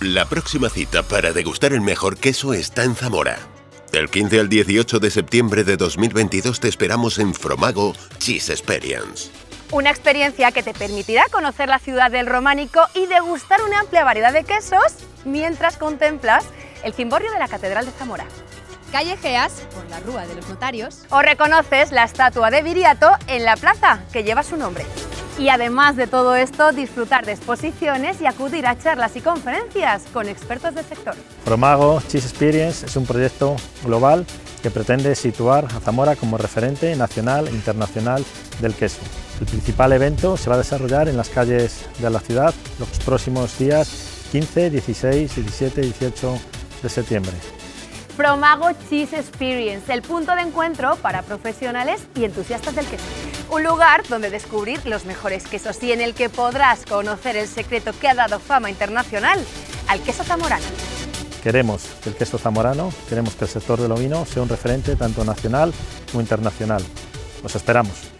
La próxima cita para degustar el mejor queso está en Zamora. Del 15 al 18 de septiembre de 2022 te esperamos en Fromago Cheese Experience. Una experiencia que te permitirá conocer la ciudad del románico y degustar una amplia variedad de quesos mientras contemplas el cimborrio de la Catedral de Zamora. Callejeas por la Rúa de los Notarios. O reconoces la estatua de Viriato en la plaza que lleva su nombre. Y además de todo esto, disfrutar de exposiciones y acudir a charlas y conferencias con expertos del sector. Promago Cheese Experience es un proyecto global que pretende situar a Zamora como referente nacional e internacional del queso. El principal evento se va a desarrollar en las calles de la ciudad los próximos días 15, 16, 17 y 18 de septiembre. Promago Cheese Experience, el punto de encuentro para profesionales y entusiastas del queso. Un lugar donde descubrir los mejores quesos y en el que podrás conocer el secreto que ha dado fama internacional al queso zamorano. Queremos que el queso zamorano, queremos que el sector del ovino sea un referente tanto nacional como internacional. Los esperamos.